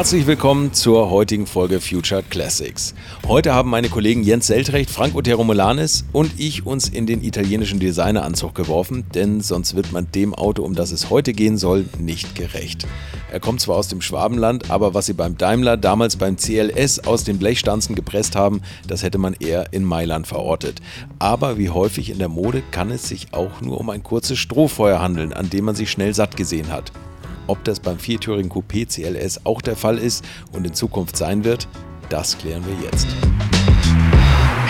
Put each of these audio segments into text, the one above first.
Herzlich willkommen zur heutigen Folge Future Classics. Heute haben meine Kollegen Jens Seltrecht, Frank Otero Molanis und ich uns in den italienischen Designeranzug geworfen, denn sonst wird man dem Auto, um das es heute gehen soll, nicht gerecht. Er kommt zwar aus dem Schwabenland, aber was sie beim Daimler damals beim CLS aus den Blechstanzen gepresst haben, das hätte man eher in Mailand verortet. Aber wie häufig in der Mode kann es sich auch nur um ein kurzes Strohfeuer handeln, an dem man sich schnell satt gesehen hat. Ob das beim viertürigen Coupé CLS auch der Fall ist und in Zukunft sein wird, das klären wir jetzt.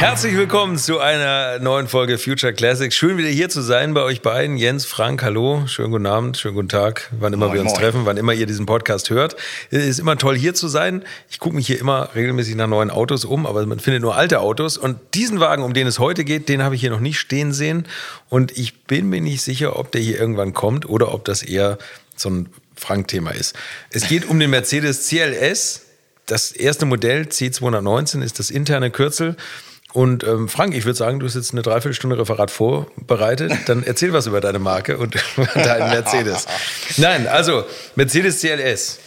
Herzlich willkommen zu einer neuen Folge Future Classics. Schön wieder hier zu sein bei euch beiden. Jens, Frank, hallo. Schönen guten Abend, schönen guten Tag, wann immer moin, wir uns moin. treffen, wann immer ihr diesen Podcast hört. Es ist immer toll hier zu sein. Ich gucke mich hier immer regelmäßig nach neuen Autos um, aber man findet nur alte Autos. Und diesen Wagen, um den es heute geht, den habe ich hier noch nicht stehen sehen. Und ich bin mir nicht sicher, ob der hier irgendwann kommt oder ob das eher so ein Frank-Thema ist. Es geht um den Mercedes CLS. Das erste Modell C219 ist das interne Kürzel. Und ähm, Frank, ich würde sagen, du hast jetzt eine Dreiviertelstunde Referat vorbereitet. Dann erzähl was über deine Marke und deinen Mercedes. Nein, also Mercedes CLS.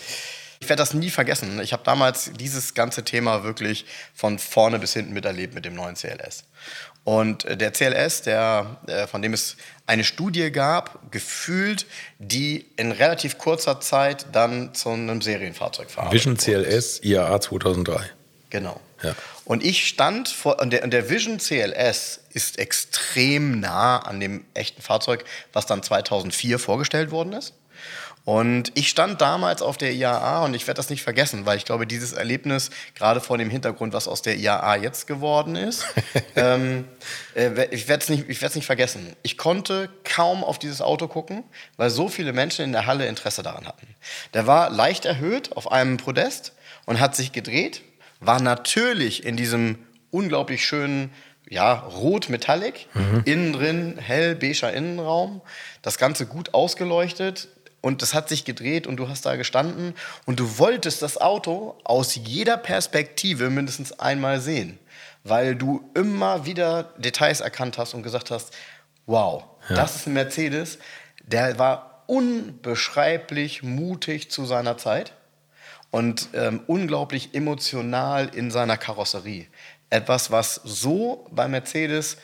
Ich werde das nie vergessen. Ich habe damals dieses ganze Thema wirklich von vorne bis hinten miterlebt mit dem neuen CLS. Und äh, der CLS, der, äh, von dem es eine Studie gab, gefühlt, die in relativ kurzer Zeit dann zu einem Serienfahrzeug verarbeitet Vision CLS IAA 2003. Genau. Ja. Und ich stand vor, und der, und der Vision CLS ist extrem nah an dem echten Fahrzeug, was dann 2004 vorgestellt worden ist. Und ich stand damals auf der IAA und ich werde das nicht vergessen, weil ich glaube, dieses Erlebnis, gerade vor dem Hintergrund, was aus der IAA jetzt geworden ist, ähm, äh, ich werde es nicht, nicht vergessen. Ich konnte kaum auf dieses Auto gucken, weil so viele Menschen in der Halle Interesse daran hatten. Der war leicht erhöht auf einem Podest und hat sich gedreht, war natürlich in diesem unglaublich schönen ja, rot Metallic, mhm. innen drin hell beiger Innenraum, das Ganze gut ausgeleuchtet, und das hat sich gedreht und du hast da gestanden und du wolltest das Auto aus jeder Perspektive mindestens einmal sehen, weil du immer wieder Details erkannt hast und gesagt hast, wow, ja. das ist ein Mercedes, der war unbeschreiblich mutig zu seiner Zeit und ähm, unglaublich emotional in seiner Karosserie. Etwas, was so bei Mercedes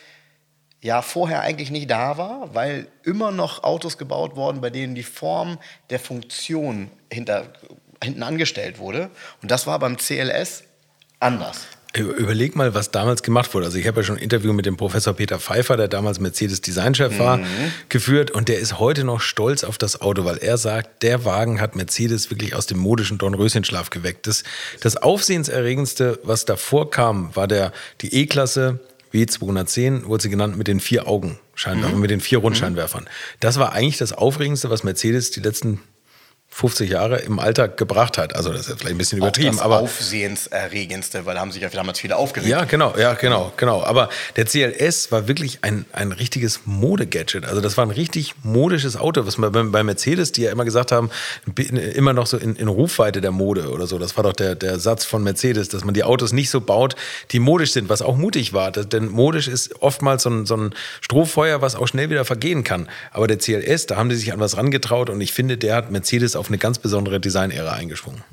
ja vorher eigentlich nicht da war, weil immer noch Autos gebaut wurden, bei denen die Form der Funktion hinter, hinten angestellt wurde. Und das war beim CLS anders. Überleg mal, was damals gemacht wurde. Also ich habe ja schon ein Interview mit dem Professor Peter Pfeiffer, der damals Mercedes Designchef war, mhm. geführt und der ist heute noch stolz auf das Auto, weil er sagt, der Wagen hat Mercedes wirklich aus dem modischen Dornröschenschlaf geweckt. Das, das Aufsehenserregendste, was davor kam, war der, die E-Klasse W210 wurde sie genannt mit den vier Augen Scheinwerfern, mhm. mit den vier Rundscheinwerfern. Das war eigentlich das Aufregendste, was Mercedes die letzten 50 Jahre im Alltag gebracht hat. Also das ist vielleicht ein bisschen übertrieben. Auch das aber Aufsehenserregendste, weil da haben sich ja damals viele aufgeregt. Ja, genau, ja, genau, genau. Aber der CLS war wirklich ein, ein richtiges Mode-Gadget. Also das war ein richtig modisches Auto, was man bei, Mercedes, die ja immer gesagt haben, immer noch so in, in Rufweite der Mode oder so. Das war doch der, der Satz von Mercedes, dass man die Autos nicht so baut, die modisch sind, was auch mutig war. Das, denn modisch ist oftmals so ein, so ein Strohfeuer, was auch schnell wieder vergehen kann. Aber der CLS, da haben die sich an was rangetraut und ich finde, der hat Mercedes auf eine ganz besondere Design-Ära eingeschwungen.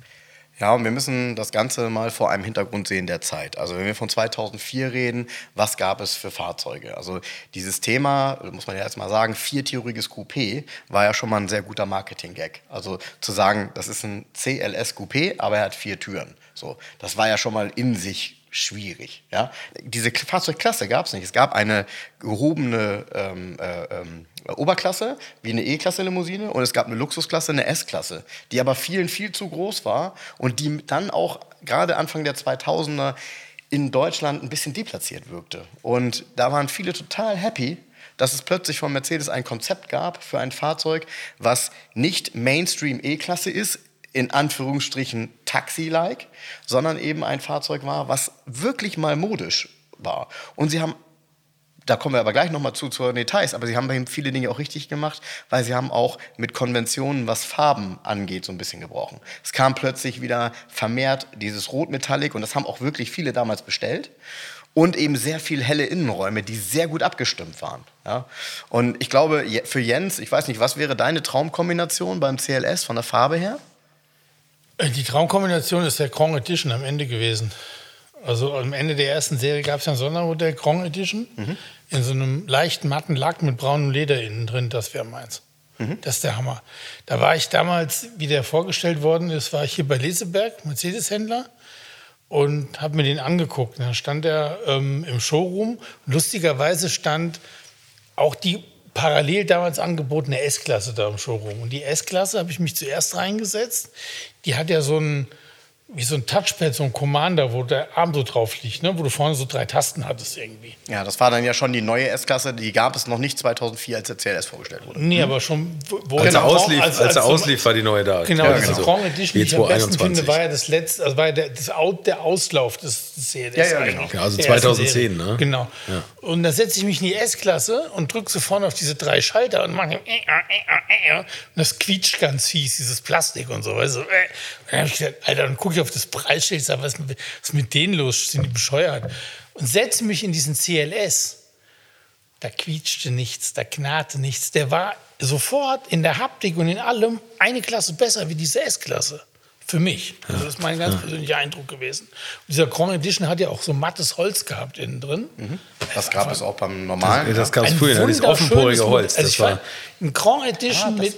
Ja, und wir müssen das Ganze mal vor einem Hintergrund sehen der Zeit. Also wenn wir von 2004 reden, was gab es für Fahrzeuge? Also dieses Thema, muss man ja jetzt mal sagen, viertüriges Coupé war ja schon mal ein sehr guter Marketing-Gag. Also zu sagen, das ist ein CLS Coupé, aber er hat vier Türen. So, das war ja schon mal in sich schwierig. Ja? Diese Fahrzeugklasse gab es nicht. Es gab eine gehobene ähm, äh, ähm, Oberklasse, wie eine E-Klasse-Limousine, und es gab eine Luxusklasse, eine S-Klasse, die aber vielen viel zu groß war und die dann auch gerade Anfang der 2000er in Deutschland ein bisschen deplatziert wirkte. Und da waren viele total happy, dass es plötzlich von Mercedes ein Konzept gab für ein Fahrzeug, was nicht Mainstream E-Klasse ist, in Anführungsstrichen Taxi-like, sondern eben ein Fahrzeug war, was wirklich mal modisch war. Und sie haben da kommen wir aber gleich nochmal zu, zu Details, aber sie haben viele Dinge auch richtig gemacht, weil sie haben auch mit Konventionen, was Farben angeht, so ein bisschen gebrochen. Es kam plötzlich wieder vermehrt dieses Rotmetallic und das haben auch wirklich viele damals bestellt und eben sehr viel helle Innenräume, die sehr gut abgestimmt waren. Ja? Und ich glaube, für Jens, ich weiß nicht, was wäre deine Traumkombination beim CLS von der Farbe her? Äh, die Traumkombination ist der Grand Edition am Ende gewesen. Also am Ende der ersten Serie gab es ja ein Sondermodell Grand Edition mhm. in so einem leichten matten Lack mit braunem Leder innen drin. Das wäre meins. Mhm. Das ist der Hammer. Da war ich damals, wie der vorgestellt worden ist, war ich hier bei Leseberg, Mercedes-Händler und habe mir den angeguckt. Da stand er ähm, im Showroom. Lustigerweise stand auch die parallel damals angebotene S-Klasse da im Showroom. Und die S-Klasse habe ich mich zuerst reingesetzt. Die hat ja so ein wie so ein Touchpad, so ein Commander, wo der Arm so drauf liegt, ne? wo du vorne so drei Tasten hattest irgendwie. Ja, das war dann ja schon die neue S-Klasse, die gab es noch nicht 2004, als der CLS vorgestellt wurde. Nee, hm? aber schon... Wo als, er auslief, als, als, als, er auslief, war die neue da. Genau, ja, diese genau. Edition, die ich am besten finde, war ja das letzte, also war ja der, das Out, der Auslauf des, des CLS. Ja, ja, genau. Ja, also 2010, ne? Genau. Ja. Und da setze ich mich in die S-Klasse und drücke so vorne auf diese drei Schalter und mache... Und das quietscht ganz fies, dieses Plastik und so. Weißt du? Und dann habe ich gesagt, Alter, dann gucke ich auf das Preisschild ich sage, was, was ist mit denen los? Sind die bescheuert? Und setze mich in diesen CLS. Da quietschte nichts, da knarrte nichts. Der war sofort in der Haptik und in allem eine Klasse besser wie diese S-Klasse. Für mich. Also das ist mein ganz persönlicher Eindruck gewesen. Und dieser Grand Edition hat ja auch so mattes Holz gehabt innen drin. Mhm. Das gab es auch beim normalen. Das, das gab es früher, das offenporige Holz. Also das war ein Grand Edition ah, mit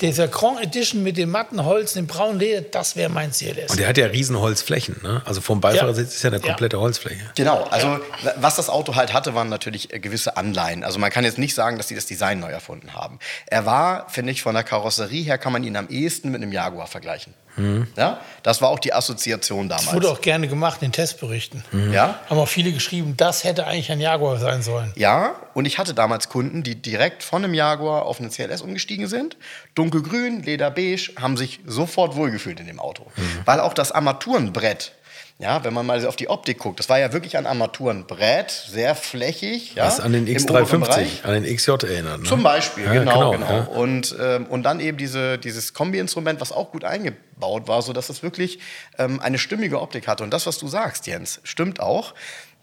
dieser Grand Edition mit dem matten Holz, dem braunen Leder, das wäre mein CLS. Und der hat ja riesen Holzflächen, ne? Also vom Beifahrersitz ja. ist ja eine komplette ja. Holzfläche. Genau, also was das Auto halt hatte, waren natürlich äh, gewisse Anleihen. Also man kann jetzt nicht sagen, dass sie das Design neu erfunden haben. Er war, finde ich, von der Karosserie her kann man ihn am ehesten mit einem Jaguar vergleichen. Mhm. Ja, das war auch die Assoziation damals. Das wurde auch gerne gemacht in Testberichten. Mhm. Ja? Haben auch viele geschrieben, das hätte eigentlich ein Jaguar sein sollen. Ja, und ich hatte damals Kunden, die direkt von einem Jaguar auf einen CLS umgestiegen sind. Dunkelgrün, Lederbeige, haben sich sofort wohlgefühlt in dem Auto. Mhm. Weil auch das Armaturenbrett ja, wenn man mal auf die Optik guckt, das war ja wirklich ein Armaturenbrett, sehr flächig. Ja, Was an den X350, an den XJ erinnert. Ne? Zum Beispiel, ja, genau. genau, genau. Ja. Und, ähm, und dann eben diese, dieses Kombi-Instrument, was auch gut eingebaut war, sodass es wirklich ähm, eine stimmige Optik hatte. Und das, was du sagst, Jens, stimmt auch.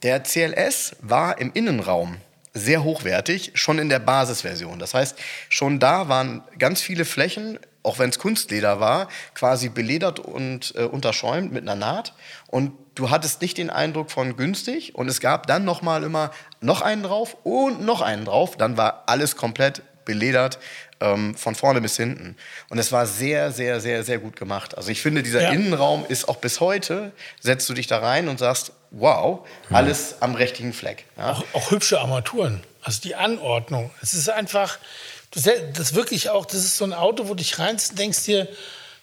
Der CLS war im Innenraum sehr hochwertig, schon in der Basisversion. Das heißt, schon da waren ganz viele Flächen auch wenn es Kunstleder war, quasi beledert und äh, unterschäumt mit einer Naht. Und du hattest nicht den Eindruck von günstig. Und es gab dann noch mal immer noch einen drauf und noch einen drauf. Dann war alles komplett beledert ähm, von vorne bis hinten. Und es war sehr, sehr, sehr, sehr gut gemacht. Also ich finde, dieser ja. Innenraum ist auch bis heute, setzt du dich da rein und sagst, wow, alles am richtigen Fleck. Ja? Auch, auch hübsche Armaturen. Also die Anordnung. Es ist einfach, das, das wirklich auch, das ist so ein Auto, wo du dich reinst und denkst dir,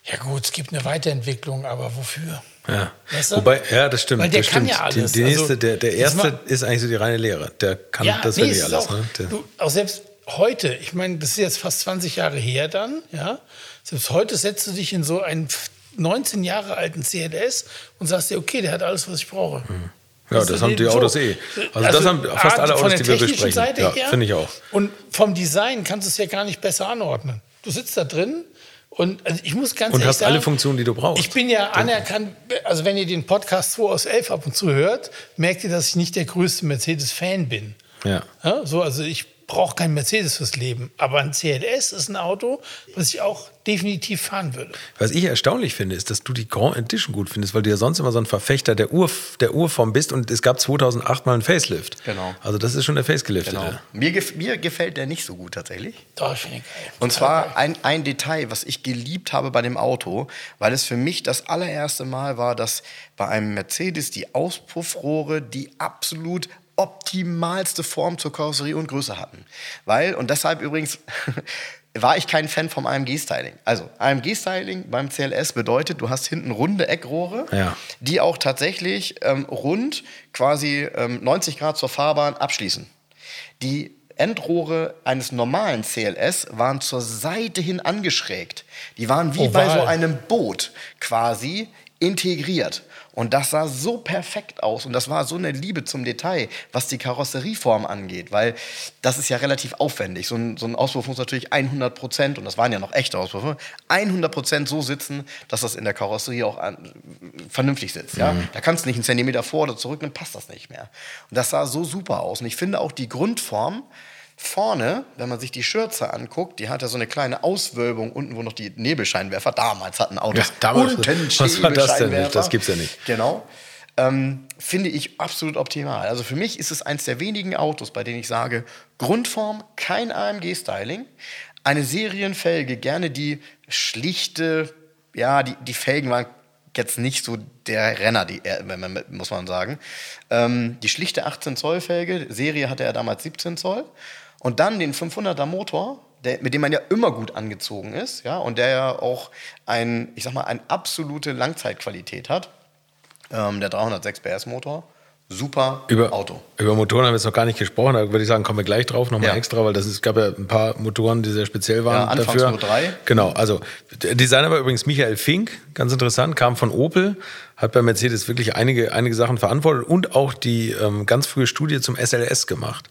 ja gut, es gibt eine Weiterentwicklung, aber wofür? Ja. Weißt du? Wobei, ja, das stimmt. Weil der das kann stimmt. ja alles. Die, die nächste, also, der, der erste ist eigentlich so die reine Lehre. Der kann ja, das nee, wirklich alles. Auch, ne? du, auch selbst heute, ich meine, das ist jetzt fast 20 Jahre her dann, ja. Selbst heute setzt du dich in so einen 19 Jahre alten CLS und sagst dir, okay, der hat alles, was ich brauche. Mhm. Ja, das, das haben die Autos so. eh. Also, also, das haben fast alle Autos, die wir besprechen. Seite ja, finde ich auch. Und vom Design kannst du es ja gar nicht besser anordnen. Du sitzt da drin und also ich muss ganz und ehrlich hast sagen, alle Funktionen, die du brauchst. Ich bin ja anerkannt, also wenn ihr den Podcast 2 aus 11 ab und zu hört, merkt ihr, dass ich nicht der größte Mercedes-Fan bin. Ja. ja. So, also ich brauche kein Mercedes fürs Leben. Aber ein CLS ist ein Auto, was ich auch definitiv fahren würde. Was ich erstaunlich finde, ist, dass du die Grand Edition gut findest, weil du ja sonst immer so ein Verfechter der, Ur, der Urform bist und es gab 2008 mal einen Facelift. Genau. Also das ist schon der Facelift. Genau. Mir, gef mir gefällt der nicht so gut tatsächlich. Doch, finde ich geil. Und zwar ein, ein Detail, was ich geliebt habe bei dem Auto, weil es für mich das allererste Mal war, dass bei einem Mercedes die Auspuffrohre, die absolut optimalste Form zur Karosserie und Größe hatten. Weil, und deshalb übrigens war ich kein Fan vom AMG-Styling. Also AMG-Styling beim CLS bedeutet, du hast hinten runde Eckrohre, ja. die auch tatsächlich ähm, rund quasi ähm, 90 Grad zur Fahrbahn abschließen. Die Endrohre eines normalen CLS waren zur Seite hin angeschrägt. Die waren wie Oval. bei so einem Boot quasi integriert. Und das sah so perfekt aus und das war so eine Liebe zum Detail, was die Karosserieform angeht, weil das ist ja relativ aufwendig. So ein, so ein Auspuff muss natürlich 100 Prozent, und das waren ja noch echte Auspuffe, 100 Prozent so sitzen, dass das in der Karosserie auch an, vernünftig sitzt. Ja? Mhm. Da kannst du nicht einen Zentimeter vor oder zurück, dann passt das nicht mehr. Und das sah so super aus. Und ich finde auch die Grundform, Vorne, wenn man sich die Schürze anguckt, die hat ja so eine kleine Auswölbung unten, wo noch die Nebelscheinwerfer, damals hatten Autos Ja, damals- unten was war das denn? Nebelscheinwerfer. Das gibt's ja nicht. Genau. Ähm, finde ich absolut optimal. Also für mich ist es eins der wenigen Autos, bei denen ich sage, Grundform, kein AMG-Styling, eine Serienfelge, gerne die schlichte, ja, die, die Felgen waren jetzt nicht so der Renner, die, man- muss man sagen. Ähm, die schlichte 18 Zoll Felge, Serie hatte er damals 17 Zoll. Und dann den 500er Motor, der, mit dem man ja immer gut angezogen ist, ja, und der ja auch ein, ich sag mal, eine absolute Langzeitqualität hat. Ähm, der 306 PS Motor, super Über, Auto. über Motoren haben wir jetzt noch gar nicht gesprochen, da würde ich sagen, kommen wir gleich drauf, nochmal Ja. extra, weil das ist, es gab ja ein paar Motoren, die sehr speziell waren Ja, anfangs dafür. nur drei. Genau, also der Designer war übrigens Michael Fink, ganz interessant, kam von Opel, hat bei Mercedes wirklich einige, einige Sachen verantwortet und auch die ähm, ganz frühe Studie zum SLS gemacht.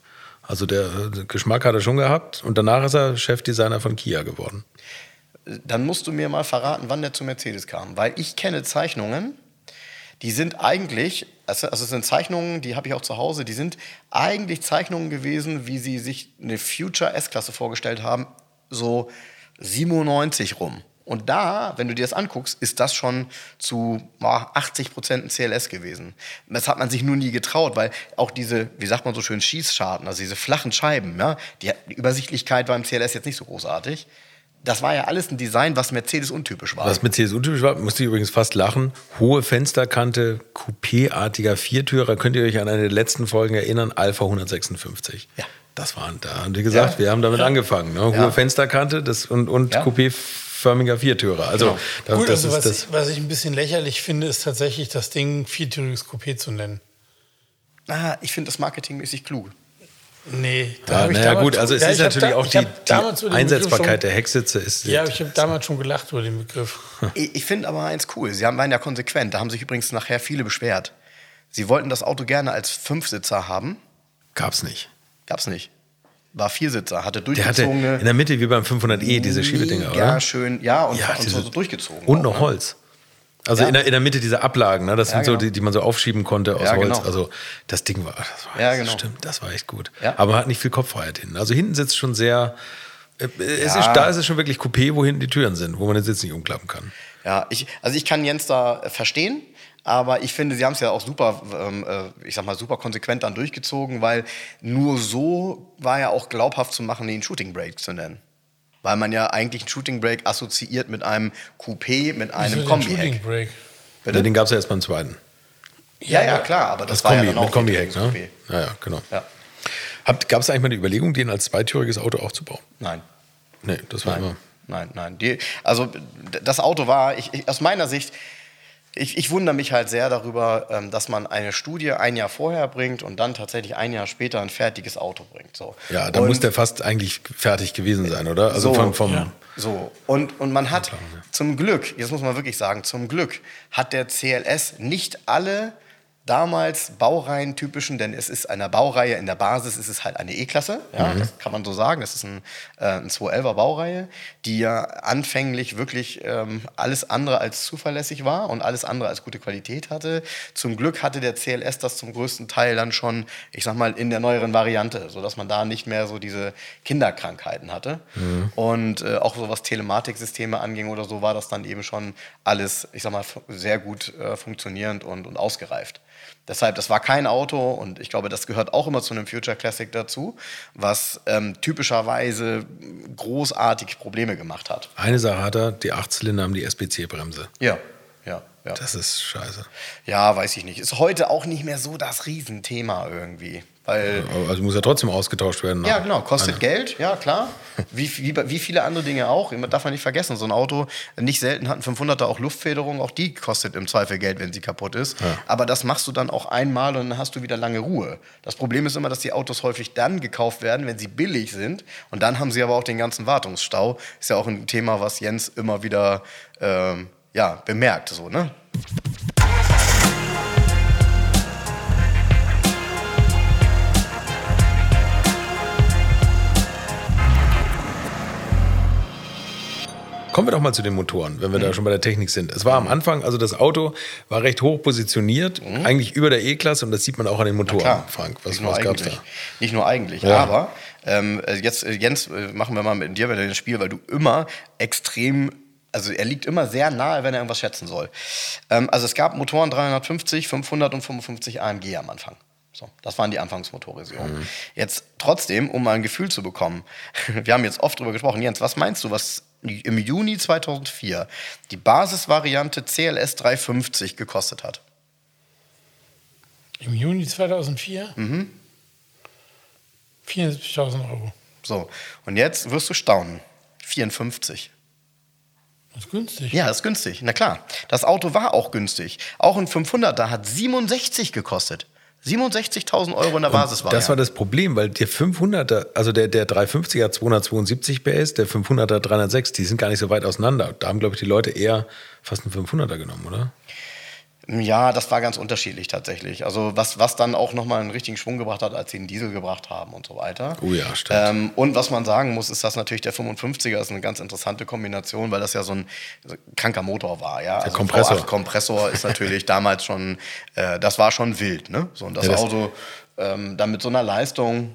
Also der äh, Geschmack hat er schon gehabt und danach ist er Chefdesigner von Kia geworden. Dann musst du mir mal verraten, wann der zu Mercedes kam. Weil ich kenne Zeichnungen, die sind eigentlich, also also es sind Zeichnungen, die habe ich auch zu Hause, die sind eigentlich Zeichnungen gewesen, wie sie sich eine Future S-Klasse vorgestellt haben, so 97 rum. Und da, wenn du dir das anguckst, ist das schon zu boah, 80 Prozent ein CLS gewesen. Das hat man sich nur nie getraut, weil auch diese, wie sagt man so schön, Schießscharten, also diese flachen Scheiben, ja, die, die Übersichtlichkeit war im CLS jetzt nicht so großartig. Das war ja alles ein Design, was Mercedes untypisch war. Was Mercedes untypisch war, musste ich übrigens fast lachen. Hohe Fensterkante, Coupé-artiger Viertürer. Könnt ihr euch an eine der letzten Folgen erinnern? Alpha 156. Ja. Das waren, da haben die gesagt, Ja. wir haben damit angefangen. Ne? Hohe Ja. Fensterkante das, und, und Ja. Coupé-förmiger Viertürer. Also, Genau. da, Gut, das also ist was, das. ich, was ich ein bisschen lächerlich finde, ist tatsächlich das Ding viertüriges Coupé zu nennen. ah, ich finde das marketingmäßig klug. Nee, da Ja, hab ich naja, damals- gut, also es Ja, ist natürlich da- auch die, die Einsetzbarkeit schon- der Hecksitze. Ist, Ja, ich habe damals schon gelacht über den Begriff. Ich, ich finde aber eins cool. Sie haben, waren ja konsequent. Da haben sich übrigens nachher viele beschwert. Sie wollten das Auto gerne als Fünfsitzer haben. Gab's nicht. Gab's nicht. War Viersitzer, hatte Der hatte durchgezogene. in der Mitte wie beim 500e diese Schiebedinger, Ja, oder? schön. Ja, und, Ja, und diese- so durchgezogen. Und noch ne? Holz. Also Ja. in, der, in der Mitte diese Ablagen, ne? das Ja, sind so genau. die, die man so aufschieben konnte aus Ja, Holz. genau. Also das Ding war, das war Ja, genau. stimmt, das war echt gut. Ja. Aber man hat nicht viel Kopffreiheit hinten. Also hinten sitzt schon sehr, äh, es Ja. ist, da ist es schon wirklich Coupé, wo hinten die Türen sind, wo man den Sitz nicht umklappen kann. Ja, ich, also ich kann Jens da äh, verstehen, aber ich finde, sie haben es ja auch super, ähm, äh, ich sag mal, super konsequent dann durchgezogen, weil nur so war ja auch glaubhaft zu machen, den Shooting Break zu nennen. Weil man ja eigentlich einen Shooting Break assoziiert mit einem Coupé, mit einem Kombi-Heck. Shooting Break. Bitte? Den gab es ja erst beim zweiten. Ja, ja, klar, aber das, Das war Kombi, ja dann auch mit Kombi-Heck, ein ne? Ja, ja, genau. Ja. Gab es eigentlich mal die Überlegung, den als zweitüriges Auto auch zu bauen? Nein. Nee, das war Nein, immer. Nein, nein. Die, also das Auto war, ich, ich, aus meiner Sicht, ich, ich wundere mich halt sehr darüber, ähm, dass man eine Studie ein Jahr vorher bringt und dann tatsächlich ein Jahr später ein fertiges Auto bringt. So. Ja, da und muss der fast eigentlich fertig gewesen sein, oder? Also So, vom, vom ja. So, und, und man hat zum Glück, jetzt muss man wirklich sagen, zum Glück hat der CLS nicht alle damals Baureihen-typischen, denn es ist eine Baureihe, in der Basis ist es halt eine E-Klasse, ja, Mhm. das kann man so sagen, das ist ein, äh, ein 211er Baureihe, die ja anfänglich wirklich ähm, alles andere als zuverlässig war und alles andere als gute Qualität hatte. Zum Glück hatte der CLS das zum größten Teil dann schon, ich sag mal, in der neueren Variante, sodass man da nicht mehr so diese Kinderkrankheiten hatte. Und äh, auch so was Telematiksysteme anging oder so, war das dann eben schon alles, ich sag mal, sehr gut äh, funktionierend und, und ausgereift. Deshalb, das war kein Auto und ich glaube, das gehört auch immer zu einem Future Classic dazu, was ähm, typischerweise großartig Probleme gemacht hat. Eine Sache hat er, die Achtzylinder haben die SBC-Bremse. Ja, ja, ja. Das ist scheiße. Ja, weiß ich nicht. Ist heute auch nicht mehr so das Riesenthema irgendwie. Weil, Also muss ja trotzdem ausgetauscht werden. ja, genau, kostet einer- Geld, ja, klar. Wie, wie, wie viele andere Dinge auch. Immer Darf man nicht vergessen, so ein Auto, nicht selten hat ein 500er auch Luftfederung, auch die kostet im Zweifel Geld, wenn sie kaputt ist. Aber das machst du dann auch einmal und dann hast du wieder lange Ruhe. Das Problem ist immer, dass die Autos häufig dann gekauft werden, wenn sie billig sind. Und dann haben sie aber auch den ganzen Wartungsstau. Ist ja auch ein Thema, was Jens immer wieder ähm, ja, bemerkt. So, ne? Kommen wir doch mal zu den Motoren, wenn wir da schon bei der Technik sind. Es war am Anfang, also das Auto war recht hoch positioniert, eigentlich über der E-Klasse und das sieht man auch an den Motoren, Klar, Frank. Was, was gab's eigentlich. da? Nicht nur eigentlich, Ja. aber ähm, äh, jetzt, äh, Jens, äh, machen wir mal mit dir wieder das Spiel, weil du immer extrem also er liegt immer sehr nahe, wenn er irgendwas schätzen soll. Ähm, also es gab Motoren 350, 500 und 55 AMG am Anfang. So, das waren die Anfangsmotorisierungen. Mhm. Jetzt trotzdem, um mal ein Gefühl zu bekommen, wir haben jetzt oft darüber gesprochen, Jens, was meinst du, was im Juni 2004 die Basisvariante CLS 350 gekostet hat? Im Juni 2004? Mhm. 74.000 Euro. So, und jetzt wirst du staunen. 54. Das ist günstig. Ja, das ist günstig. Na klar. Das Auto war auch günstig. Auch ein 500er hat 67 gekostet. 67.000 Euro in der Basisvariante. Das war das Problem, weil der 500er, also der, der 350er 272 PS, der 500er 306, die sind gar nicht so weit auseinander. Da haben, glaube ich, die Leute eher fast einen 500er genommen, oder? Ja, das war ganz unterschiedlich tatsächlich. Also was, was dann auch nochmal einen richtigen Schwung gebracht hat, als sie den Diesel gebracht haben und so weiter. Oh ja, stimmt. Ähm, und was man sagen muss, ist, dass natürlich der 55er ist eine ganz interessante Kombination, weil das ja so ein kranker Motor war. Ja? Der also Kompressor. Kompressor ist natürlich damals schon, äh, das war schon wild. Ne? So, und das, ja, das Auto ähm, dann mit so einer Leistung,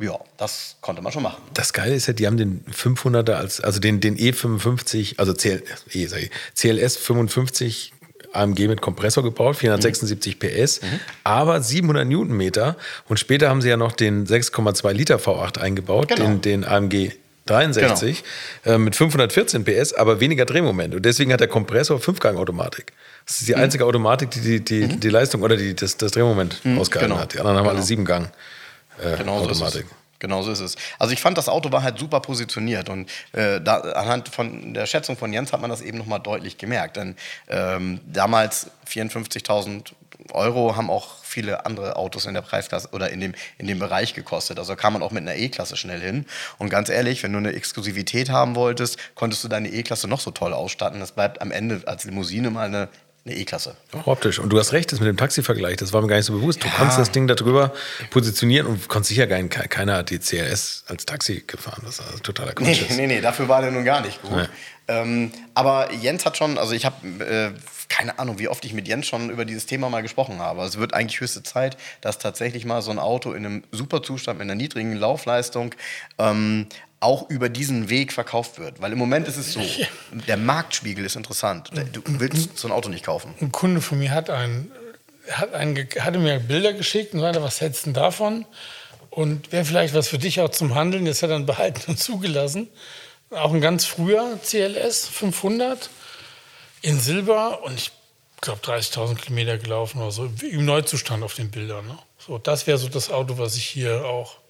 ja, das konnte man schon machen. Das Geile ist ja, die haben den 500er als, also den, den E55, also CL, e, CLS 55 AMG mit Kompressor gebaut, 476 PS, mhm. aber 700 Newtonmeter. Und später haben sie ja noch den 6,2 Liter V8 eingebaut, genau. den, den AMG 63 genau. äh, mit 514 PS, aber weniger Drehmoment. Und deswegen hat der Kompressor Fünfgang-Automatik. Das ist die mhm. einzige Automatik, die die, die, mhm. die Leistung oder die, das, das Drehmoment mhm, ausgehalten genau. hat. Die anderen haben genau. alle Siebengang-Automatik. Äh, genau so ist es. Also ich fand, das Auto war halt super positioniert und äh, da, anhand von der Schätzung von Jens hat man das eben nochmal deutlich gemerkt. Denn ähm, damals 54.000 Euro haben auch viele andere Autos in der Preisklasse oder in dem, in dem Bereich gekostet. Also kam man auch mit einer E-Klasse schnell hin. Und ganz ehrlich, wenn du eine Exklusivität haben wolltest, konntest du deine E-Klasse noch so toll ausstatten. Das bleibt am Ende als Limousine mal eine eine E-Klasse. Auch optisch. Und du hast recht, das mit dem Taxi-Vergleich, das war mir gar nicht so bewusst. Du ja. konntest das Ding darüber positionieren und konntest sicher nicht, keiner hat die CRS als Taxi gefahren. Das ist totaler Quatsch. Nee, nee, nee, dafür war der nun gar nicht gut. Nee. Ähm, aber Jens hat schon, also ich habe äh, keine Ahnung, wie oft ich mit Jens schon über dieses Thema mal gesprochen habe. Es wird eigentlich höchste Zeit, dass tatsächlich mal so ein Auto in einem super Zustand, mit einer niedrigen Laufleistung ähm, auch über diesen Weg verkauft wird. Weil im Moment ist es so, der Marktspiegel ist interessant. Du willst so ein Auto nicht kaufen. Ein Kunde von mir hat, ein, hat ein, hatte mir Bilder geschickt und sagte, was hältst du davon? Und wäre vielleicht was für dich auch zum Handeln. Das hat er dann behalten und zugelassen. Auch ein ganz früher CLS 500 in Silber und ich glaube 30.000 Kilometer gelaufen oder so, im Neuzustand auf den Bildern. Ne? So, das wäre so das Auto, was ich hier auch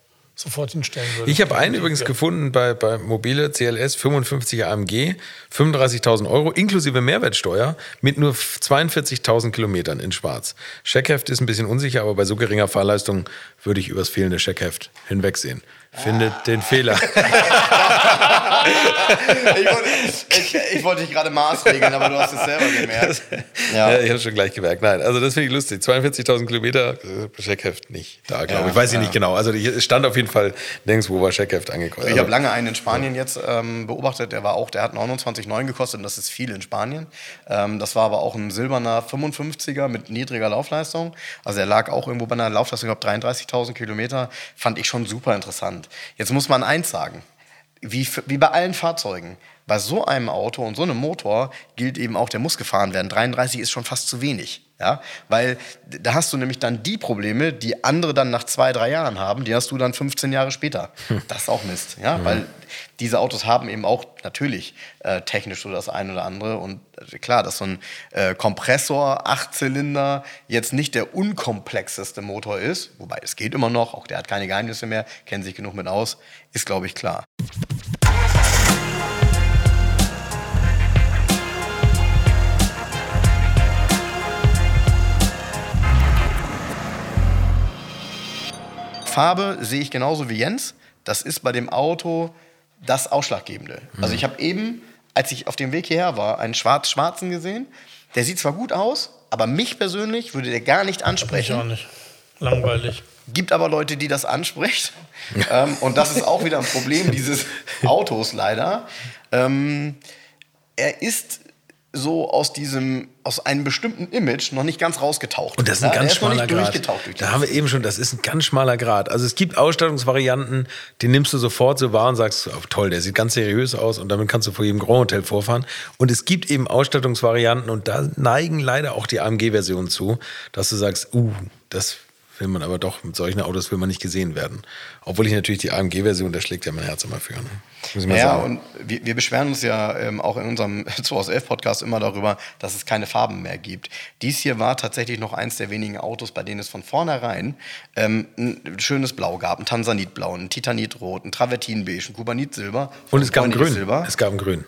sofort hinstellen würde. Ich habe einen übrigens ja. gefunden bei, bei Mobile CLS 55 AMG, 35.000 Euro inklusive Mehrwertsteuer mit nur 42.000 Kilometern in Schwarz. Scheckheft ist ein bisschen unsicher, aber bei so geringer Fahrleistung würde ich übers fehlende Scheckheft hinwegsehen findet ah. den Fehler. ich, wollte, ich, ich wollte dich gerade maßregeln, aber du hast es selber gemerkt. Ja. ja ich habe es schon gleich gemerkt. Nein, also das finde ich lustig. 42.000 Kilometer, äh, Scheckheft nicht da, glaube ja, ich. Weiß ich nicht genau. Also es stand auf jeden Fall nirgendwo war Scheckheft angekommen. Ich habe lange einen in Spanien jetzt ähm, beobachtet, der war auch, der hat 29,9 gekostet und das ist viel in Spanien. Ähm, das war aber auch ein silberner 55er mit niedriger Laufleistung. Also er lag auch irgendwo bei einer Laufleistung, ich glaube 33.000 Kilometer. Fand ich schon super interessant. Jetzt muss man eins sagen, wie, wie bei allen Fahrzeugen, bei so einem Auto und so einem Motor gilt eben auch, der muss gefahren werden. 33 ist schon fast zu wenig. Ja? Weil da hast du nämlich dann die Probleme, die andere dann nach zwei, drei Jahren haben, die hast du dann 15 Jahre später. Hm. Das ist auch Mist. Ja? Mhm. Weil diese Autos haben eben auch natürlich äh, technisch so das eine oder andere. Und äh, klar, dass so ein äh, Kompressor, Achtzylinder, jetzt nicht der unkomplexeste Motor ist, wobei es geht immer noch, auch der hat keine Geheimnisse mehr, kennt sich genug mit aus, ist, glaube ich, klar. Farbe sehe ich genauso wie Jens. Das ist bei dem Auto das Ausschlaggebende. Mhm. Also ich habe eben, als ich auf dem Weg hierher war, einen schwarz-schwarzen gesehen. Der sieht zwar gut aus, aber mich persönlich würde der gar nicht ansprechen. Ich auch nicht. Langweilig. Gibt aber Leute, die das anspricht. ähm, und das ist auch wieder ein Problem dieses Autos leider. Ähm, er ist so aus diesem, aus einem bestimmten Image noch nicht ganz rausgetaucht. Und das ist ein ja, ganz schmaler Grad. Da haben wir eben schon, das ist ein ganz schmaler Grad. Also es gibt Ausstattungsvarianten, die nimmst du sofort so wahr und sagst, oh, toll, der sieht ganz seriös aus und damit kannst du vor jedem Grand Hotel vorfahren. Und es gibt eben Ausstattungsvarianten und da neigen leider auch die AMG-Versionen zu, dass du sagst, uh, das will man aber doch, mit solchen Autos will man nicht gesehen werden. Obwohl ich natürlich die AMG-Version, da schlägt ja mein Herz immer für. Ne? Muss ich mal Ja, sagen. und wir, wir beschweren uns ja ähm, auch in unserem 2 aus 11 Podcast immer darüber, dass es keine Farben mehr gibt. Dies hier war tatsächlich noch eins der wenigen Autos, bei denen es von vornherein ähm, ein schönes Blau gab. Ein Tansanitblau, ein Titanitrot, ein Travertinbeige, ein Kubanitsilber. Und es gab ein Grün. Silber. Es gab ein Grün.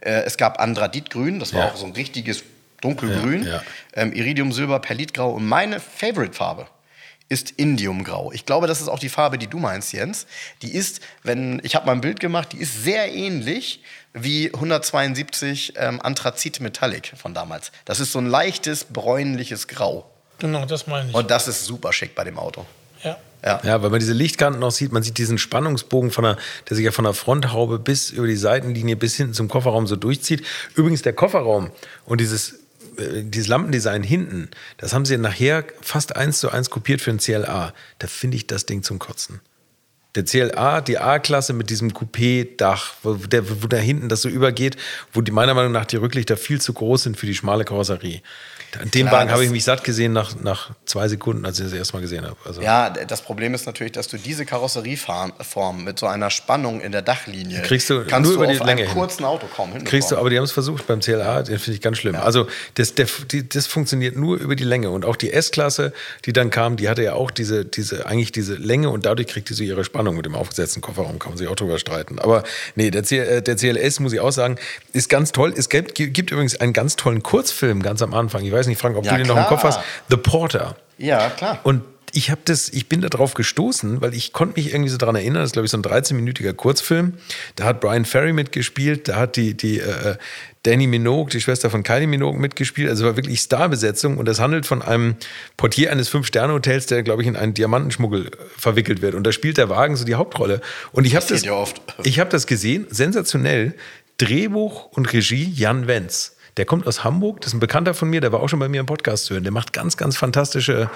Äh, es gab Andraditgrün, das war Ja. auch so ein richtiges dunkelgrün. Ja, ja. Ähm, Iridiumsilber, Perlitgrau. Und meine Favorite-Farbe ist Indiumgrau. Ich glaube, das ist auch die Farbe, die du meinst, Jens. Die ist, wenn ich habe mal ein Bild gemacht, die ist sehr ähnlich wie 172 ähm, Anthrazit Metallic von damals. Das ist so ein leichtes bräunliches Grau. Genau, das meine ich. Und das ist super schick bei dem Auto. ja. Ja. Ja, weil man diese Lichtkanten noch sieht, man sieht diesen Spannungsbogen von der, der sich ja von der Fronthaube bis über die Seitenlinie bis hinten zum Kofferraum so durchzieht. Übrigens der Kofferraum und dieses, dieses Lampendesign hinten, das haben sie nachher fast eins zu eins kopiert für ein CLA. Da finde ich das Ding zum Kotzen. Der CLA, die A-Klasse mit diesem Coupé-Dach, wo, wo da hinten das so übergeht, wo die meiner Meinung nach die Rücklichter viel zu groß sind für die schmale Karosserie. An dem Wagen habe ich mich satt gesehen nach, nach zwei Sekunden, als ich das erste Mal gesehen habe. Also, Ja, das Problem ist natürlich, dass du diese Karosserieform mit so einer Spannung in der Dachlinie Kriegst du kannst nur du über die auf Länge einem hin. kurzen Auto kaum hin. Kriegst du, aber die haben es versucht beim CLA, den finde ich ganz schlimm. Also das, der, die, das funktioniert nur über die Länge. Und auch die S-Klasse, die dann kam, die hatte ja auch diese, diese, eigentlich diese Länge und dadurch kriegt die so ihre Spannung mit dem aufgesetzten Kofferraum, kann man sich auch drüber streiten. Aber nee, der, C, äh, der CLS, muss ich auch sagen, ist ganz toll. Es gibt, gibt übrigens einen ganz tollen Kurzfilm ganz am Anfang. Ich weiß nicht, Frank, ob Ja, du den noch im klar. Kopf hast. The Porter. Ja, klar. Und ich habe das, ich bin da drauf gestoßen, weil ich konnte mich irgendwie so daran erinnern, das ist, glaube ich, so ein 13-minütiger Kurzfilm. Da hat Brian Ferry mitgespielt, da hat die, die äh, Danny Minogue, die Schwester von Kylie Minogue, mitgespielt. Also war wirklich Starbesetzung und das handelt von einem Portier eines Fünf-Sterne-Hotels, der, glaube ich, in einen Diamantenschmuggel äh, verwickelt wird. Und da spielt der Wagen so die Hauptrolle. Und ich habe das, Passiert ja oft. ich habe das gesehen, sensationell. Drehbuch und Regie Jan Wenz. Der kommt aus Hamburg, das ist ein Bekannter von mir, der war auch schon bei mir im Podcast zu hören. Der macht ganz, ganz fantastische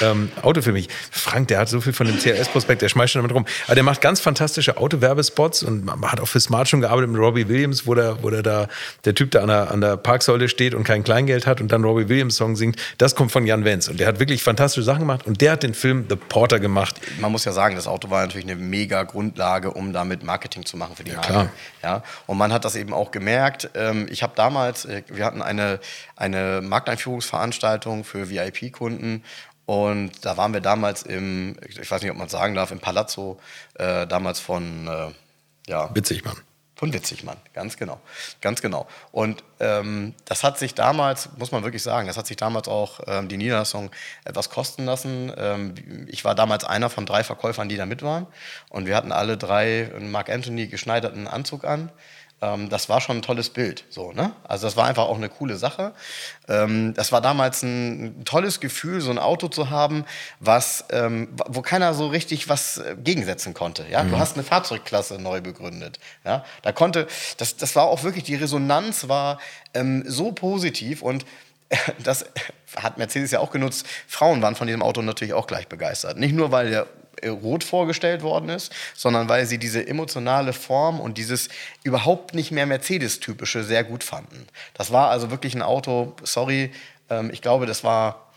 ähm, Autofilme. Ich- Frank, der hat so viel von dem CLS-Prospekt, der schmeißt schon damit rum. Aber der macht ganz fantastische Autowerbespots und man hat auch für Smart schon gearbeitet mit Robbie Williams, wo der, wo der da, der Typ da an der, an der Parksäule steht und kein Kleingeld hat und dann Robbie Williams Song singt. Das kommt von Jan Wenz. Und der hat wirklich fantastische Sachen gemacht und der hat den Film The Porter gemacht. man muss ja sagen, das Auto war natürlich eine mega Grundlage, um damit Marketing zu machen für die Marke. klar. Ja, und man hat das eben auch gemerkt. Ähm, ich habe damals, äh, wir hatten eine, eine Markteinführungsveranstaltung für VIP-Kunden und da waren wir damals im, ich weiß nicht, ob man sagen darf, im Palazzo, äh, damals von, äh, ja, Witzig, Mann. Von Witzigmann, ganz genau. Ganz genau. Und ähm, das hat sich damals, muss man wirklich sagen, das hat sich damals auch ähm, die Niederlassung etwas kosten lassen. Ähm, ich war damals einer von drei Verkäufern, die da mit waren. Und wir hatten alle drei einen Mark Anthony geschneiderten Anzug an. Ähm, das war schon ein tolles Bild. So, ne? Also das war einfach auch eine coole Sache. Ähm, das war damals ein, ein tolles Gefühl, so ein Auto zu haben, was, ähm, wo keiner so richtig was äh, gegensetzen konnte. Ja? Du hast eine Fahrzeugklasse neu begründet. Ja? Da konnte, das, das war auch wirklich, die Resonanz war ähm, so positiv und das hat Mercedes ja auch genutzt. Frauen waren von diesem Auto natürlich auch gleich begeistert. Nicht nur, weil der äh, rot vorgestellt worden ist, sondern weil sie diese emotionale Form und dieses überhaupt nicht mehr Mercedes-typische sehr gut fanden. Das war also wirklich ein Auto, sorry, ähm, ich glaube, das war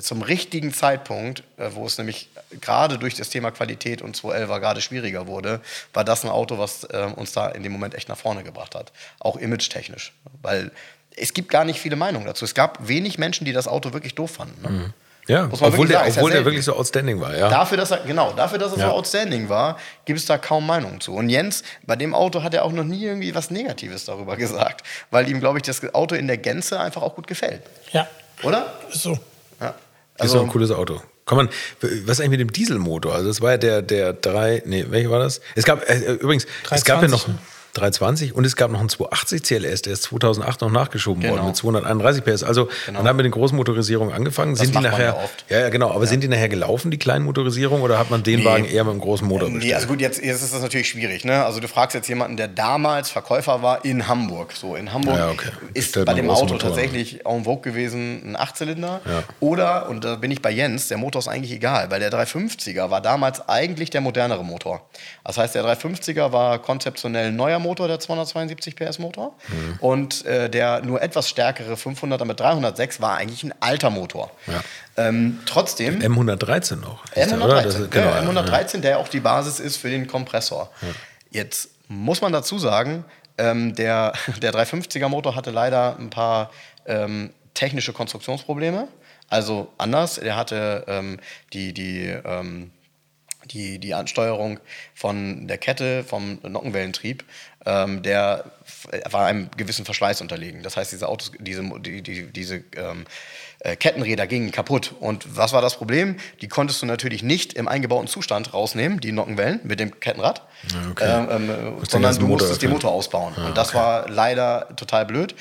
zum richtigen Zeitpunkt, äh, wo es nämlich gerade durch das Thema Qualität und 211er gerade schwieriger wurde, war das ein Auto, was äh, uns da in dem Moment echt nach vorne gebracht hat. Auch image-technisch. Weil es gibt gar nicht viele Meinungen dazu. Es gab wenig Menschen, die das Auto wirklich doof fanden. Ne? Ja, Muss man obwohl, der, sagen, ja obwohl der wirklich so outstanding war. Ja. Dafür, dass er, genau, dafür, dass es Ja. so outstanding war, gibt es da kaum Meinungen zu. Und Jens, bei dem Auto hat er auch noch nie irgendwie was Negatives darüber gesagt, weil ihm, glaube ich, das Auto in der Gänze einfach auch gut gefällt. Ja, Oder? ist so. Ja. ist doch ein cooles Auto. Kann man, was ist eigentlich mit dem Dieselmotor? Also das war ja der, der drei, nee, welcher war das? Es gab, äh, übrigens, es gab ja noch, 320, 320 und es gab noch einen 280 CLS, der ist 2008 noch nachgeschoben genau. worden mit 231 PS. Also genau. man hat mit den großen Motorisierungen angefangen. Das sind die nachher? Ja, ja, genau. Aber ja. sind die nachher gelaufen, die kleinen Motorisierungen, oder hat man den nee. Wagen eher mit dem großen Motor bestellt? Nee, also gut, jetzt, jetzt ist das natürlich schwierig. Ne? Also du fragst jetzt jemanden, der damals Verkäufer war in Hamburg. So in Hamburg ja, okay. ist bei dem Auto Motor. tatsächlich en vogue gewesen ein Achtzylinder. Ja. Oder und da bin ich bei Jens. Der Motor ist eigentlich egal, weil der 350er war damals eigentlich der modernere Motor. Das heißt, der 350er war konzeptionell neuer Motor, der 272 PS Motor. Mhm. Und äh, der nur etwas stärkere 500er mit 306 war eigentlich ein alter Motor. Ja. Ähm, trotzdem. M113 noch. M113, ist, genau, ja, M113, der auch die Basis ist für den Kompressor. Jetzt muss man dazu sagen, ähm, der, der 350er Motor hatte leider ein paar ähm, technische Konstruktionsprobleme. Also anders, er hatte ähm, die, die ähm, die, die Ansteuerung von der Kette, vom Nockenwellentrieb, ähm, der war einem gewissen Verschleiß unterlegen. Das heißt, diese Autos, diese, die, die, diese ähm, äh, Kettenräder gingen kaputt. Und was war das Problem? Die konntest du natürlich nicht im eingebauten Zustand rausnehmen, die Nockenwellen mit dem Kettenrad, okay. ähm, ähm sondern du musstest den Motor ausbauen. Ah, und das okay. war leider total blöd.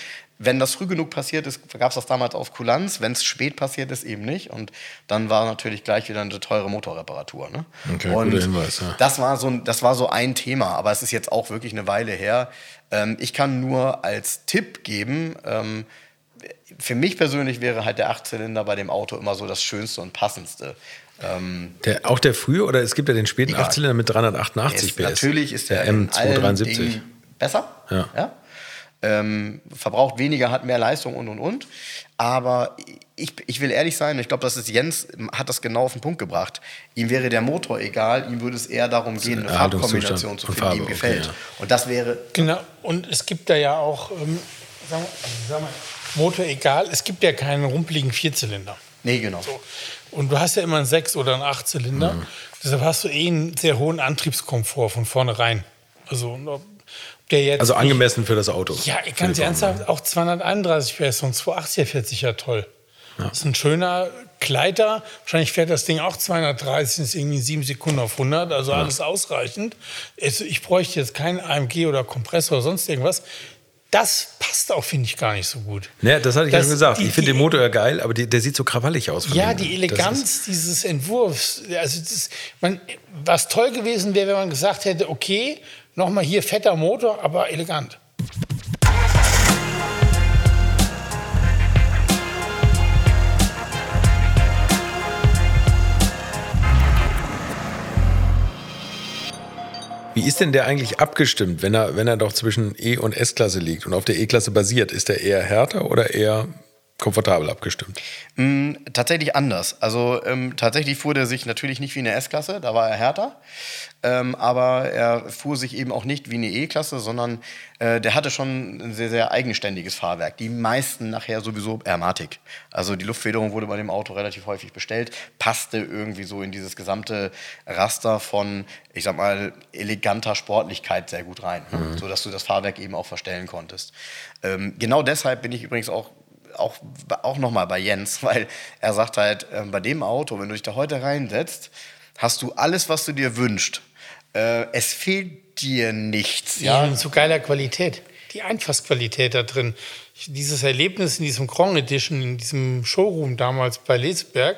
Wenn das früh genug passiert ist, gab es das damals auf Kulanz. Wenn es spät passiert ist, eben nicht. Und dann war natürlich gleich wieder eine teure Motorreparatur. Ne? Okay, und guter Hinweis, ja. das, war so, das war so ein Thema. Aber es ist jetzt auch wirklich eine Weile her. Ähm, ich kann nur als Tipp geben, ähm, für mich persönlich wäre halt der Achtzylinder bei dem Auto immer so das Schönste und Passendste. Ähm, der, auch der frühe oder es gibt ja den späten Achtzylinder mit 388 PS. Natürlich ist der, der M273 besser. Ja. ja? Ähm, verbraucht weniger, hat mehr Leistung und und und. Aber ich, ich will ehrlich sein, ich glaube, das ist Jens, hat das genau auf den Punkt gebracht. Ihm wäre der Motor egal, ihm würde es eher darum gehen, eine Farbkombination zu finden, die ihm gefällt. Okay, ja. Und das wäre. Genau, und es gibt da ja auch, ähm, sagen, wir, sagen wir, Motor egal, es gibt ja keinen rumpeligen Vierzylinder. Nee, genau. So. Und du hast ja immer einen Sechs- oder einen Achtzylinder. Mhm. Deshalb hast du eh einen sehr hohen Antriebskomfort von vornherein. Also der jetzt also angemessen für das Auto. Ja, ganz ernsthaft, auch 231 PS und 280 fährt sich ja toll. Ja. Das ist ein schöner Kleider. Wahrscheinlich fährt das Ding auch 230, ist irgendwie 7 Sekunden auf 100, also ja. alles ausreichend. Ich bräuchte jetzt keinen AMG oder Kompressor oder sonst irgendwas. Das passt auch, finde ich, gar nicht so gut. Ja, das hatte ich das, ja schon gesagt. Die, ich finde den Motor ja geil, aber die, der sieht so krawallig aus. Ja, die Eleganz dieses Entwurfs. Also das, man, was toll gewesen wäre, wenn man gesagt hätte, okay, Nochmal hier fetter Motor, aber elegant. Wie ist denn der eigentlich abgestimmt, wenn er, wenn er doch zwischen E- und S-Klasse liegt und auf der E-Klasse basiert? Ist er eher härter oder eher komfortabel abgestimmt? Mm, tatsächlich anders. Also ähm, tatsächlich fuhr der sich natürlich nicht wie eine S-Klasse, da war er härter. Ähm, aber er fuhr sich eben auch nicht wie eine E-Klasse, sondern äh, der hatte schon ein sehr, sehr eigenständiges Fahrwerk. Die meisten nachher sowieso Airmatic. Also die Luftfederung wurde bei dem Auto relativ häufig bestellt, passte irgendwie so in dieses gesamte Raster von, ich sag mal, eleganter Sportlichkeit sehr gut rein, mhm. sodass du das Fahrwerk eben auch verstellen konntest. Ähm, genau deshalb bin ich übrigens auch auch, auch nochmal bei Jens, weil er sagt halt, äh, bei dem Auto, wenn du dich da heute reinsetzt, hast du alles, was du dir wünschst. Äh, es fehlt dir nichts. Ja, ja zu geiler Qualität. Die Einfassqualität da drin. Dieses Erlebnis in diesem Grand Edition, in diesem Showroom damals bei Lesberg,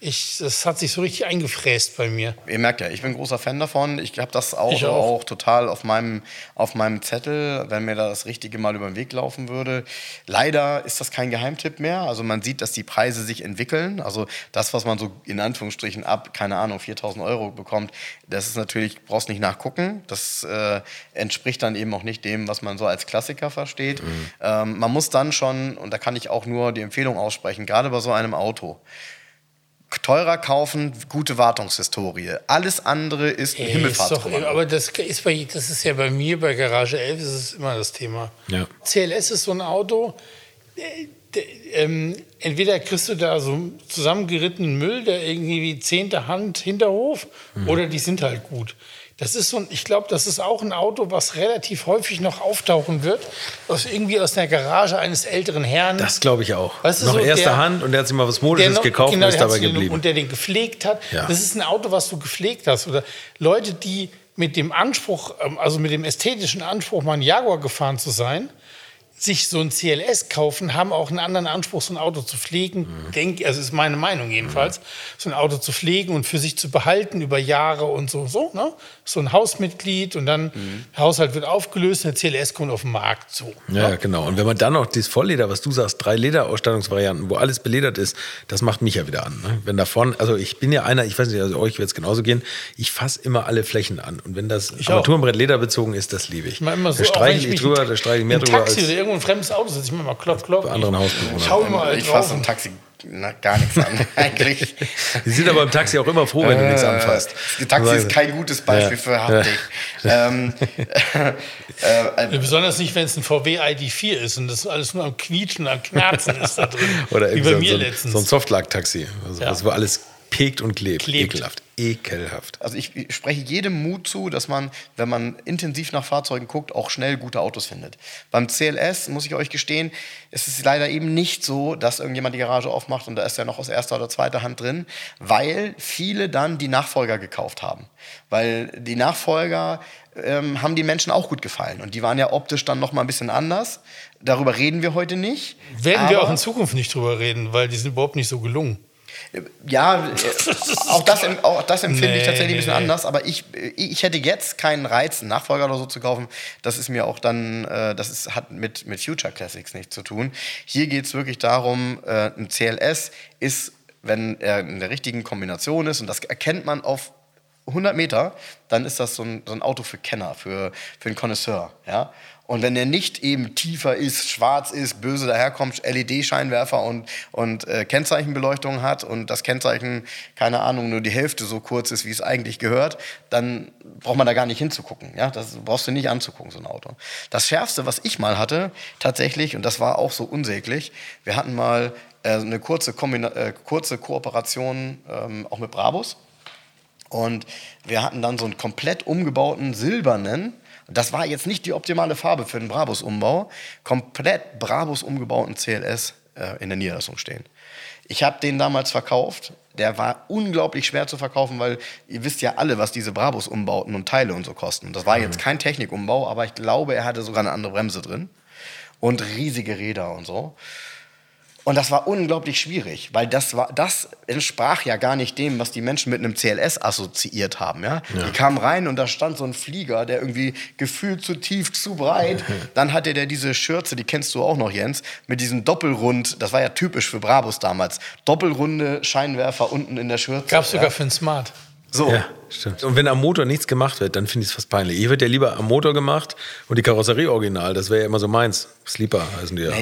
ich, das hat sich so richtig eingefräst bei mir. Ihr merkt ja, ich bin großer Fan davon. Ich habe das auch, auch. auch. total auf meinem, auf meinem Zettel, wenn mir da das Richtige mal über den Weg laufen würde. Leider ist das kein Geheimtipp mehr. Also man sieht, dass die Preise sich entwickeln. Also das, was man so in Anführungsstrichen ab, keine Ahnung, 4000 Euro bekommt, das ist natürlich, brauchst nicht nachgucken. Das äh, entspricht dann eben auch nicht dem, was man so als Klassiker versteht. Mhm. Ähm, man muss dann schon, und da kann ich auch nur die Empfehlung aussprechen, gerade bei so einem Auto, teurer kaufen, gute Wartungshistorie. Alles andere ist ein Himmelfahrtskommando. Aber das ist, bei, das ist ja bei mir, bei Garage 11 ist es immer das Thema. Ja. CLS ist so ein Auto, äh, ähm, entweder kriegst du da so zusammengerittenen Müll, der irgendwie wie zehnte Hand Hinterhof, mhm. oder die sind halt gut. Das ist so ein, ich glaube, das ist auch ein Auto, was relativ häufig noch auftauchen wird, aus irgendwie aus der Garage eines älteren Herrn. Das glaube ich auch. Weißt du, noch so, erster der, Hand und der hat sich mal was Modisches noch, gekauft genau, und ist dabei geblieben. Und der den gepflegt hat. Ja. Das ist ein Auto, was du gepflegt hast. Oder Leute, die mit dem Anspruch, ähm, also mit dem ästhetischen Anspruch, mal einen Jaguar gefahren zu sein, sich so ein CLS kaufen, haben auch einen anderen Anspruch, so ein Auto zu pflegen. Mhm. Denk, also ist meine Meinung jedenfalls, mhm. so ein Auto zu pflegen und für sich zu behalten über Jahre und so. So, ne? so ein Hausmitglied und dann mhm. der Haushalt wird aufgelöst und der CLS kommt auf den Markt. So, ja, ne? genau. Und wenn man dann noch dieses Vollleder, was du sagst, drei Lederausstattungsvarianten, wo alles beledert ist, das macht mich ja wieder an. Ne? Wenn davon, also ich bin ja einer, ich weiß nicht, also euch wird es genauso gehen, ich fasse immer alle Flächen an. Und wenn das Armaturenbrett lederbezogen ist, das liebe ich. ich immer so, da streiche ich drüber, da streiche ich mehr drüber. Taxi oder irgendwo ein fremdes Auto sitze, ich mir mal klopf, klopf. Anderen. Schau mal, ich fasse im Taxi na, gar nichts an, eigentlich. Sie sind aber im Taxi auch immer froh, wenn du nichts äh, anfasst. Das Taxi ist kein gutes Beispiel ja. für Haptik. ähm, äh, äh, Besonders nicht, wenn es ein VW ID4 ist und das alles nur am Quietschen, am Knarzen ist da drin. Oder wie bei so, mir so, letztens. So ein Softlack-Taxi, also, ja. wo alles pegt und klebt. klebt. Ekelhaft ekelhaft. Also ich spreche jedem Mut zu, dass man, wenn man intensiv nach Fahrzeugen guckt, auch schnell gute Autos findet. Beim CLS, muss ich euch gestehen, ist es leider eben nicht so, dass irgendjemand die Garage aufmacht und da ist ja noch aus erster oder zweiter Hand drin, weil viele dann die Nachfolger gekauft haben. Weil die Nachfolger ähm, haben die Menschen auch gut gefallen und die waren ja optisch dann noch mal ein bisschen anders. Darüber reden wir heute nicht. Werden wir auch in Zukunft nicht drüber reden, weil die sind überhaupt nicht so gelungen. Ja, auch das, auch das empfinde nee, ich tatsächlich ein bisschen nee. anders, aber ich, ich hätte jetzt keinen Reiz, einen Nachfolger oder so zu kaufen. Das ist mir auch dann, äh, das ist, hat mit, mit Future Classics nichts zu tun. Hier geht es wirklich darum, äh, ein CLS ist, wenn er in der richtigen Kombination ist, und das erkennt man auf 100 Meter, dann ist das so ein, so ein Auto für Kenner, für, für einen Connoisseur. Ja? Und wenn er nicht eben tiefer ist, schwarz ist, böse daherkommt, LED-Scheinwerfer und, und äh, Kennzeichenbeleuchtung hat und das Kennzeichen, keine Ahnung, nur die Hälfte so kurz ist, wie es eigentlich gehört, dann braucht man da gar nicht hinzugucken. Ja? Das brauchst du nicht anzugucken, so ein Auto. Das Schärfste, was ich mal hatte, tatsächlich, und das war auch so unsäglich, wir hatten mal äh, eine kurze, Kombina äh, kurze Kooperation ähm, auch mit Brabus. Und wir hatten dann so einen komplett umgebauten silbernen, das war jetzt nicht die optimale Farbe für den Brabus-Umbau, komplett Brabus umgebauten CLS äh, in der Niederlassung stehen. Ich habe den damals verkauft. Der war unglaublich schwer zu verkaufen, weil ihr wisst ja alle, was diese Brabus-Umbauten und Teile und so kosten. Das war jetzt mhm. kein Technikumbau, aber ich glaube, er hatte sogar eine andere Bremse drin und riesige Räder und so. Und das war unglaublich schwierig, weil das, war, das entsprach ja gar nicht dem, was die Menschen mit einem CLS assoziiert haben. Ja? ja. Die kamen rein und da stand so ein Flieger, der irgendwie gefühlt zu tief, zu breit. Dann hatte der diese Schürze, die kennst du auch noch, Jens, mit diesem Doppelrund, das war ja typisch für Brabus damals, doppelrunde Scheinwerfer unten in der Schürze. Gab es sogar für einen Smart. So. Ja, stimmt. Und wenn am Motor nichts gemacht wird, dann finde ich es fast peinlich. Hier wird ja lieber am Motor gemacht und die Karosserie original. Das wäre ja immer so meins. Sleeper heißen die ja.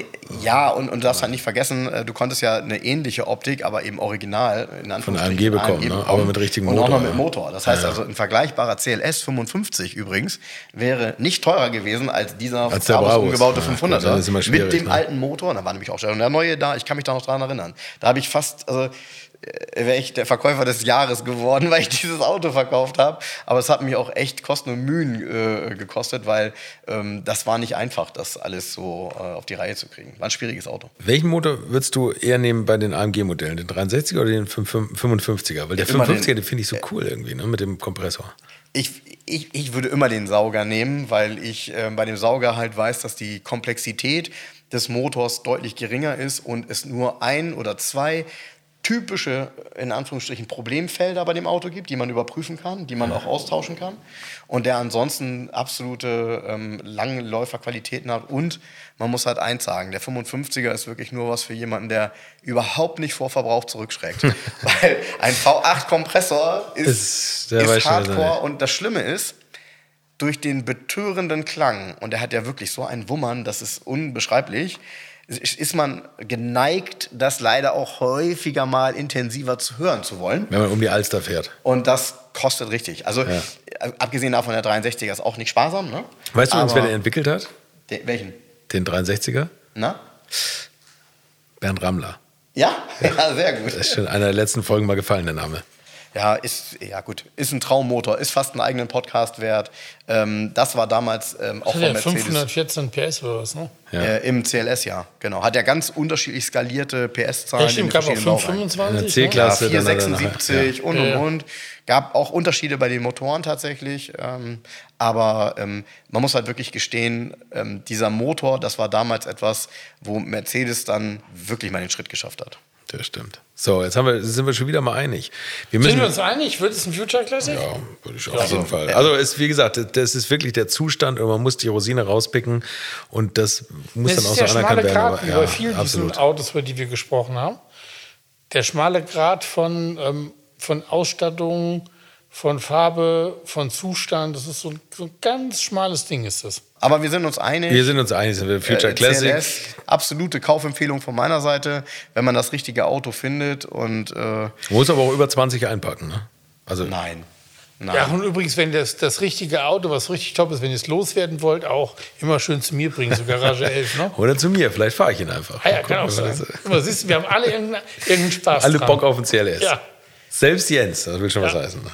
Ja, und, und du darfst halt nicht vergessen, äh, du konntest ja eine ähnliche Optik, aber eben original in Von AMG bekommen, AMG ne? aber mit richtigem Motor. Und auch noch mit Motor. Das heißt ja, ja. also, ein vergleichbarer CLS 55 übrigens wäre nicht teurer gewesen als dieser als der Brabus umgebaute ja, 500er mit dem ne? alten Motor. Da war nämlich auch schon der neue da. Ich kann mich da noch dran erinnern. Da habe ich fast, also wäre ich der Verkäufer des Jahres geworden, weil ich dieses Auto verkauft habe. Aber es hat mich auch echt Kosten und Mühen äh, gekostet, weil ähm, das war nicht einfach, das alles so äh, auf die Reihe zu kriegen. War ein schwieriges Auto. Welchen Motor würdest du eher nehmen bei den AMG-Modellen? Den 63er oder den 55er? Weil der 55er, den finde ich so cool irgendwie, ne, mit dem Kompressor. Ich, ich, ich würde immer den Sauger nehmen, weil ich äh, bei dem Sauger halt weiß, dass die Komplexität des Motors deutlich geringer ist und es nur ein oder zwei typische, in Anführungsstrichen, Problemfelder bei dem Auto gibt, die man überprüfen kann, die man auch austauschen kann und der ansonsten absolute ähm, Langläuferqualitäten hat. Und man muss halt eins sagen, der 55er ist wirklich nur was für jemanden, der überhaupt nicht vor Verbrauch zurückschreckt. Weil ein V8-Kompressor ist, ist, ist Hardcore und das Schlimme ist, durch den betörenden Klang, und er hat ja wirklich so ein Wummern, das ist unbeschreiblich, ist man geneigt, das leider auch häufiger mal intensiver zu hören zu wollen. Wenn man um die Alster fährt. Und das kostet richtig. Also ja. abgesehen davon, der 63er ist auch nicht sparsam. Ne? Weißt du uns, wer den entwickelt hat? Den, welchen? Den 63er? Na? Bernd Rammler. Ja? ja, sehr gut. Das ist schon einer der letzten Folgen mal gefallen, der Name. Ja, ist, ja gut, ist ein Traummotor, ist fast einen eigenen Podcast wert. Ähm, das war damals ähm, auch von ja Mercedes. 514 PS oder was, ne? Ja. Äh, Im CLS, ja, genau. Hat ja ganz unterschiedlich skalierte PS-Zahlen. Ja, stimmt, gab auch 525. C-Klasse. Ja, 476 ja. und, und, und. Gab auch Unterschiede bei den Motoren tatsächlich. Ähm, aber ähm, man muss halt wirklich gestehen, ähm, dieser Motor, das war damals etwas, wo Mercedes dann wirklich mal den Schritt geschafft hat. Das stimmt. So, jetzt haben wir, sind wir schon wieder mal einig. Wir müssen, Sind wir uns einig? Wird es ein Future Classic? Ja, würde ich auf ja. jeden Fall. Also, ist, wie gesagt, das ist wirklich der Zustand und man muss die Rosine rauspicken und das muss das dann auch so anerkannt werden. Grad, aber, ja, bei vielen absolut. diesen Autos, über die wir gesprochen haben. Der schmale Grad von, ähm, von Ausstattung, von Farbe, von Zustand. Das ist so, so, ein ganz schmales Ding ist das. Aber wir sind uns einig. Wir sind uns einig, sind wir Future äh, Classic. CLS, absolute Kaufempfehlung von meiner Seite, wenn man das richtige Auto findet. Und, äh, Muss aber auch über 20 einpacken, ne? Also Nein. Nein. Ja, und übrigens, wenn das, das richtige Auto, was richtig top ist, wenn ihr es loswerden wollt, auch immer schön zu mir bringen, so Garage 11. Ne? Oder zu mir, vielleicht fahre ich ihn einfach. Ah, ja, kann auch sein. Das, siehst, wir haben alle irgendeinen, irgendeinen Spaß. Alle dran. Bock auf den CLS. Ja. Selbst Jens, das will schon ja. was heißen. Ne?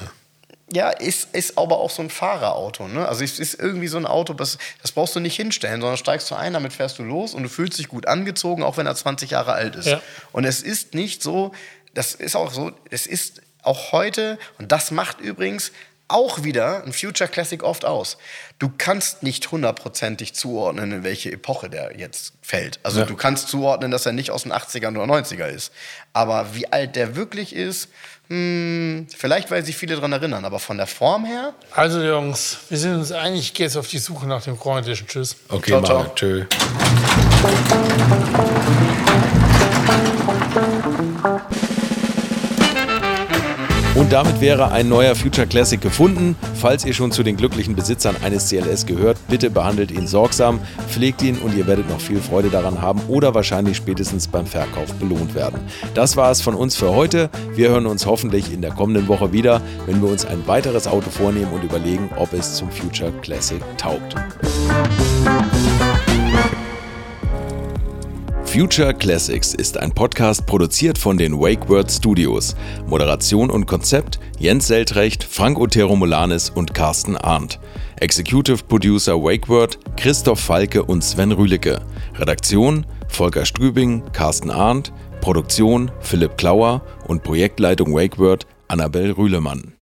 Ja, ist, ist aber auch so ein Fahrerauto. Ne? Also es ist irgendwie so ein Auto, das, das brauchst du nicht hinstellen, sondern steigst du ein, damit fährst du los und du fühlst dich gut angezogen, auch wenn er 20 Jahre alt ist. Ja. Und es ist nicht so, das ist auch so, es ist auch heute, und das macht übrigens auch wieder ein Future Classic oft aus. Du kannst nicht hundertprozentig zuordnen, in welche Epoche der jetzt fällt. Also ja. du kannst zuordnen, dass er nicht aus den 80ern oder 90er ist. Aber wie alt der wirklich ist, hm, vielleicht, weil sich viele daran erinnern, aber von der Form her. Also, Jungs, wir sind uns einig, ich gehe jetzt auf die Suche nach dem Edition. Tschüss. Okay, ciao, ciao. Tschö. Und damit wäre ein neuer Future Classic gefunden. Falls ihr schon zu den glücklichen Besitzern eines CLS gehört, bitte behandelt ihn sorgsam, pflegt ihn und ihr werdet noch viel Freude daran haben oder wahrscheinlich spätestens beim Verkauf belohnt werden. Das war es von uns für heute. Wir hören uns hoffentlich in der kommenden Woche wieder, wenn wir uns ein weiteres Auto vornehmen und überlegen, ob es zum Future Classic taugt. Future Classics ist ein Podcast produziert von den WakeWord Studios. Moderation und Konzept Jens Seltrecht, Frank Otero Molanis und Carsten Arndt. Executive Producer WakeWord Christoph Falke und Sven Rühlicke. Redaktion Volker Strübing, Carsten Arndt. Produktion Philipp Klauer und Projektleitung WakeWord Annabel Rühlemann.